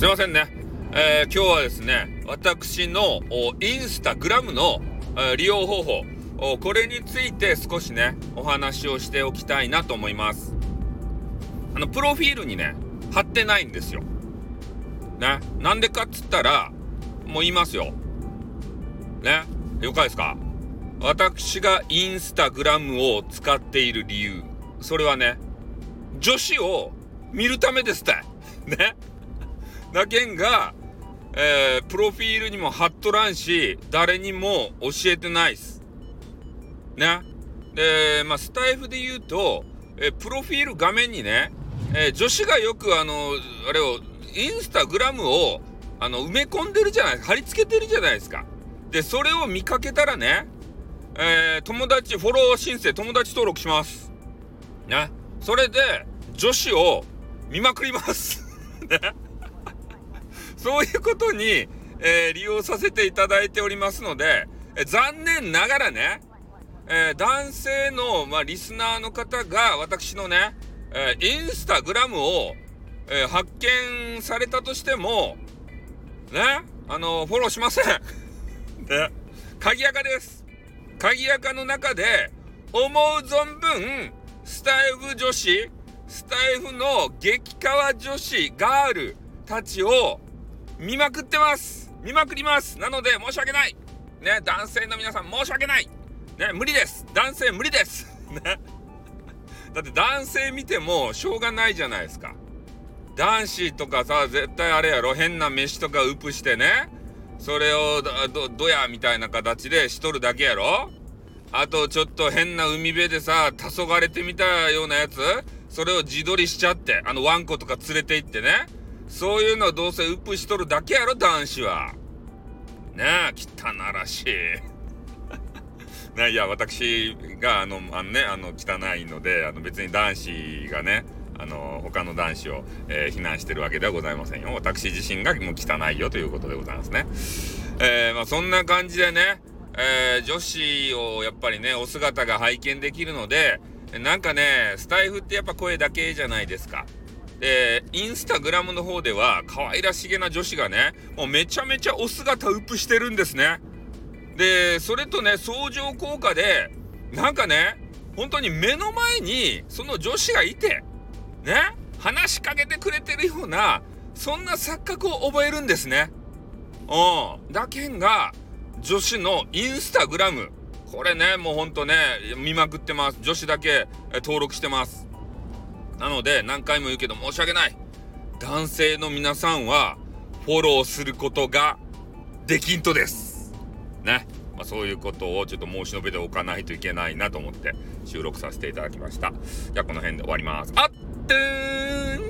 すいませんね。えー、今日はですね、私のインスタグラムの、え、利用方法、これについて少しね、お話をしておきたいなと思います。あの、プロフィールにね、貼ってないんですよ。ね。なんでかっつったら、もう言いますよ。ね。了解ですか？私がインスタグラムを使っている理由。それはね、女子を見るためですって。ね。だけんが、えー、プロフィールにも貼っとらんし、誰にも教えてないっす。ね。で、まあ、スタイフで言うと、えー、プロフィール画面にね、えー、女子がよくあの、あれを、インスタグラムを、あの、埋め込んでるじゃない、貼り付けてるじゃないですか。で、それを見かけたらね、えー、友達、フォロー申請、友達登録します。ね。それで、女子を見まくります。ね。そういうことに、えー、利用させていただいておりますので、え、残念ながらね、えー、男性の、まあ、リスナーの方が私のね、えインスタグラムを、え発見されたとしても、ね、あのフォローしません。ね、鍵垢です。鍵垢の中で、思う存分、スタイフ女子、スタイフの激川女子、ガールたちを見まくってます。見まくります。なので申し訳ない。ね、男性の皆さん申し訳ない。ね、無理です。男性無理です。ね。だって男性見てもしょうがないじゃないですか。男子とかさ、絶対あれやろ。変な飯とかウプしてね。それをど、どやみたいな形でしとるだけやろ。あとちょっと変な海辺でさ、黄昏れてみたようなやつ。それを自撮りしちゃって、あのワンコとか連れて行ってね。そういうのはどうせウップしとるだけやろ、男子は。ねえ、汚らしい。ね、いや、私が、あの、あのね、あの、汚いので、あの、別に男子がね、あの、他の男子を、えー、非難してるわけではございませんよ。私自身がもう汚いよということでございますね。えー、まあ、そんな感じでね、えー、女子をやっぱりね、お姿が拝見できるので、なんかね、スタイフってやっぱ声だけじゃないですか。で、インスタグラムの方では可愛らしげな女子がね、もうめちゃめちゃお姿ウップしてるんですね。で、それとね、相乗効果で、なんかね、本当に目の前にその女子がいて、ね、話しかけてくれてるような、そんな錯覚を覚えるんですね。うん。だけんが、女子のインスタグラム。これね、もうほんとね、見まくってます。女子だけ登録してます。なので何回も言うけど申し訳ない。男性の皆さんはフォローすることができんとです。ね、まあ、そういうことをちょっと申し述べておかないといけないなと思って収録させていただきました。じゃあこの辺で終わります。あってー